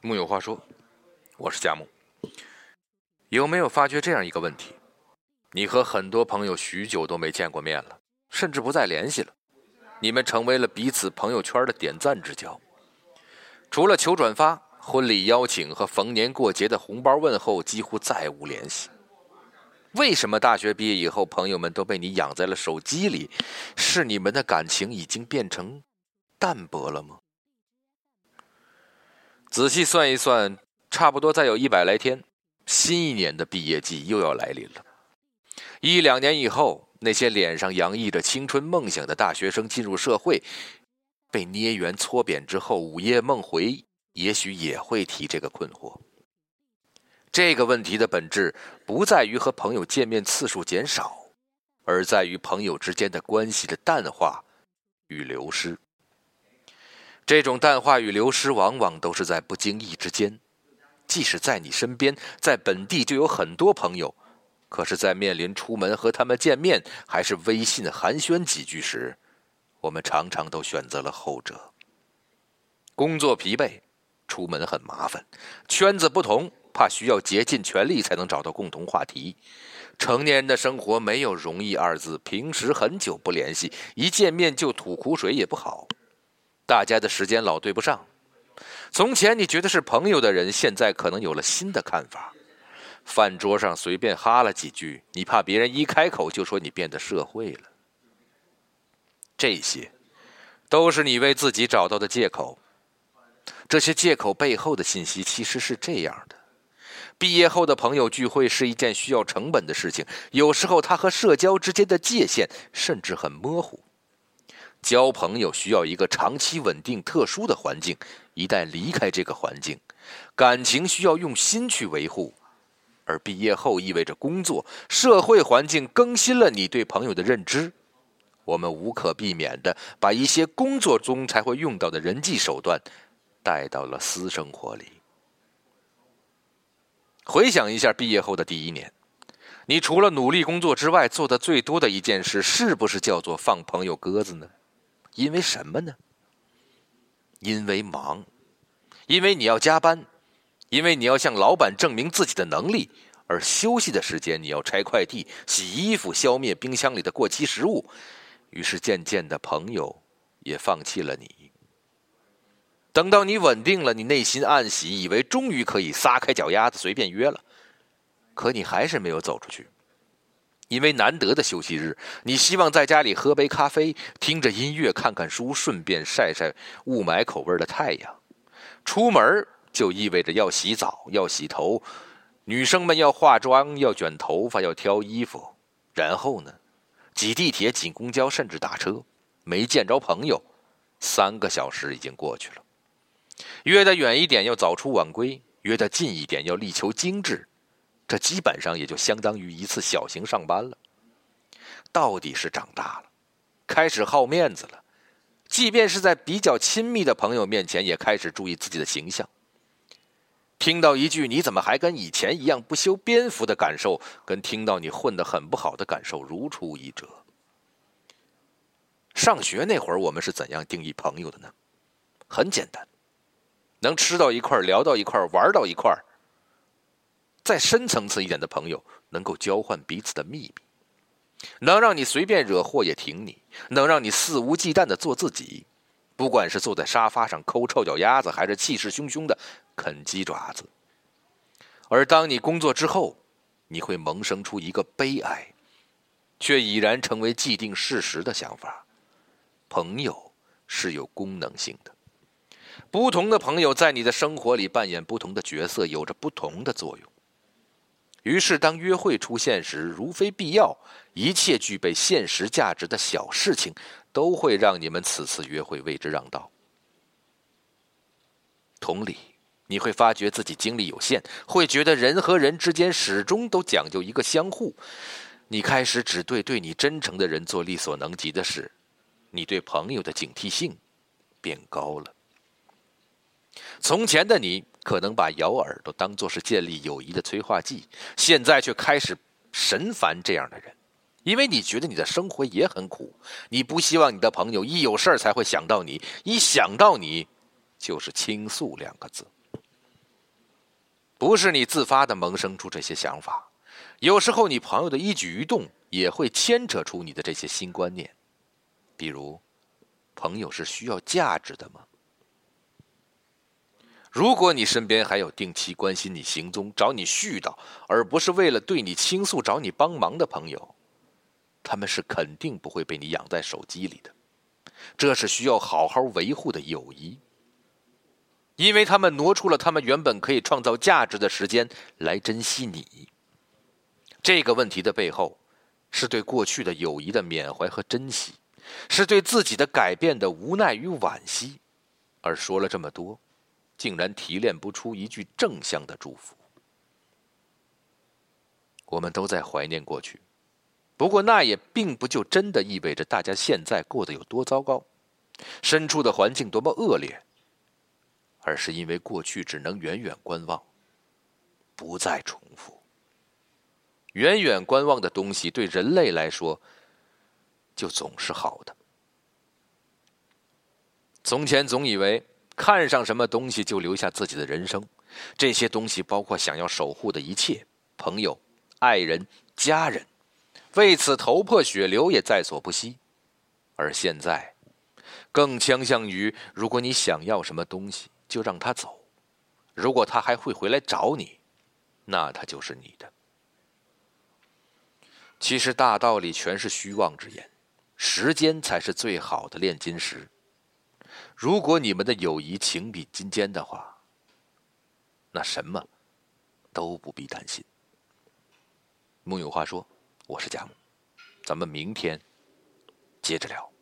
木有话说，我是佳木。有没有发觉这样一个问题？你和很多朋友许久都没见过面了，甚至不再联系了。你们成为了彼此朋友圈的点赞之交，除了求转发、婚礼邀请和逢年过节的红包问候，几乎再无联系。为什么大学毕业以后，朋友们都被你养在了手机里？是你们的感情已经变成淡薄了吗？仔细算一算，差不多再有一百来天。新一年的毕业季又要来临了。一两年以后，那些脸上洋溢着青春梦想的大学生进入社会，被捏圆搓扁之后，午夜梦回，也许也会提这个困惑。这个问题的本质不在于和朋友见面次数减少，而在于朋友之间的关系的淡化与流失。这种淡化与流失，往往都是在不经意之间。即使在你身边，在本地就有很多朋友，可是，在面临出门和他们见面，还是微信寒暄几句时，我们常常都选择了后者。工作疲惫，出门很麻烦，圈子不同，怕需要竭尽全力才能找到共同话题。成年人的生活没有容易二字，平时很久不联系，一见面就吐苦水也不好，大家的时间老对不上。从前你觉得是朋友的人，现在可能有了新的看法。饭桌上随便哈了几句，你怕别人一开口就说你变得社会了。这些，都是你为自己找到的借口。这些借口背后的信息其实是这样的：毕业后的朋友聚会是一件需要成本的事情，有时候它和社交之间的界限甚至很模糊。交朋友需要一个长期稳定、特殊的环境。一旦离开这个环境，感情需要用心去维护。而毕业后意味着工作、社会环境更新了你对朋友的认知。我们无可避免的把一些工作中才会用到的人际手段带到了私生活里。回想一下毕业后的第一年，你除了努力工作之外，做的最多的一件事，是不是叫做放朋友鸽子呢？因为什么呢？因为忙，因为你要加班，因为你要向老板证明自己的能力，而休息的时间你要拆快递、洗衣服、消灭冰箱里的过期食物。于是渐渐的，朋友也放弃了你。等到你稳定了，你内心暗喜，以为终于可以撒开脚丫子随便约了，可你还是没有走出去。因为难得的休息日，你希望在家里喝杯咖啡，听着音乐，看看书，顺便晒晒雾霾口味的太阳。出门就意味着要洗澡、要洗头，女生们要化妆、要卷头发、要挑衣服。然后呢，挤地铁、挤公交，甚至打车，没见着朋友，三个小时已经过去了。约得远一点要早出晚归，约得近一点要力求精致。这基本上也就相当于一次小型上班了。到底是长大了，开始好面子了，即便是在比较亲密的朋友面前，也开始注意自己的形象。听到一句“你怎么还跟以前一样不修边幅”的感受，跟听到你混得很不好的感受如出一辙。上学那会儿，我们是怎样定义朋友的呢？很简单，能吃到一块聊到一块玩到一块再深层次一点的朋友，能够交换彼此的秘密，能让你随便惹祸也挺你，能让你肆无忌惮的做自己，不管是坐在沙发上抠臭脚丫子，还是气势汹汹的啃鸡爪子。而当你工作之后，你会萌生出一个悲哀，却已然成为既定事实的想法：朋友是有功能性的，不同的朋友在你的生活里扮演不同的角色，有着不同的作用。于是，当约会出现时，如非必要，一切具备现实价值的小事情，都会让你们此次约会为之让道。同理，你会发觉自己精力有限，会觉得人和人之间始终都讲究一个相互。你开始只对对你真诚的人做力所能及的事，你对朋友的警惕性变高了。从前的你。可能把咬耳朵当做是建立友谊的催化剂，现在却开始神烦这样的人，因为你觉得你的生活也很苦，你不希望你的朋友一有事儿才会想到你，一想到你，就是倾诉两个字。不是你自发的萌生出这些想法，有时候你朋友的一举一动也会牵扯出你的这些新观念。比如，朋友是需要价值的吗？如果你身边还有定期关心你行踪、找你絮叨，而不是为了对你倾诉、找你帮忙的朋友，他们是肯定不会被你养在手机里的。这是需要好好维护的友谊，因为他们挪出了他们原本可以创造价值的时间来珍惜你。这个问题的背后，是对过去的友谊的缅怀和珍惜，是对自己的改变的无奈与惋惜。而说了这么多。竟然提炼不出一句正向的祝福。我们都在怀念过去，不过那也并不就真的意味着大家现在过得有多糟糕，身处的环境多么恶劣，而是因为过去只能远远观望，不再重复。远远观望的东西对人类来说，就总是好的。从前总以为。看上什么东西就留下自己的人生，这些东西包括想要守护的一切，朋友、爱人、家人，为此头破血流也在所不惜。而现在，更倾向于，如果你想要什么东西，就让他走；如果他还会回来找你，那他就是你的。其实大道理全是虚妄之言，时间才是最好的炼金石。如果你们的友谊情比金坚的话，那什么都不必担心。木有话说，我是贾木，咱们明天接着聊。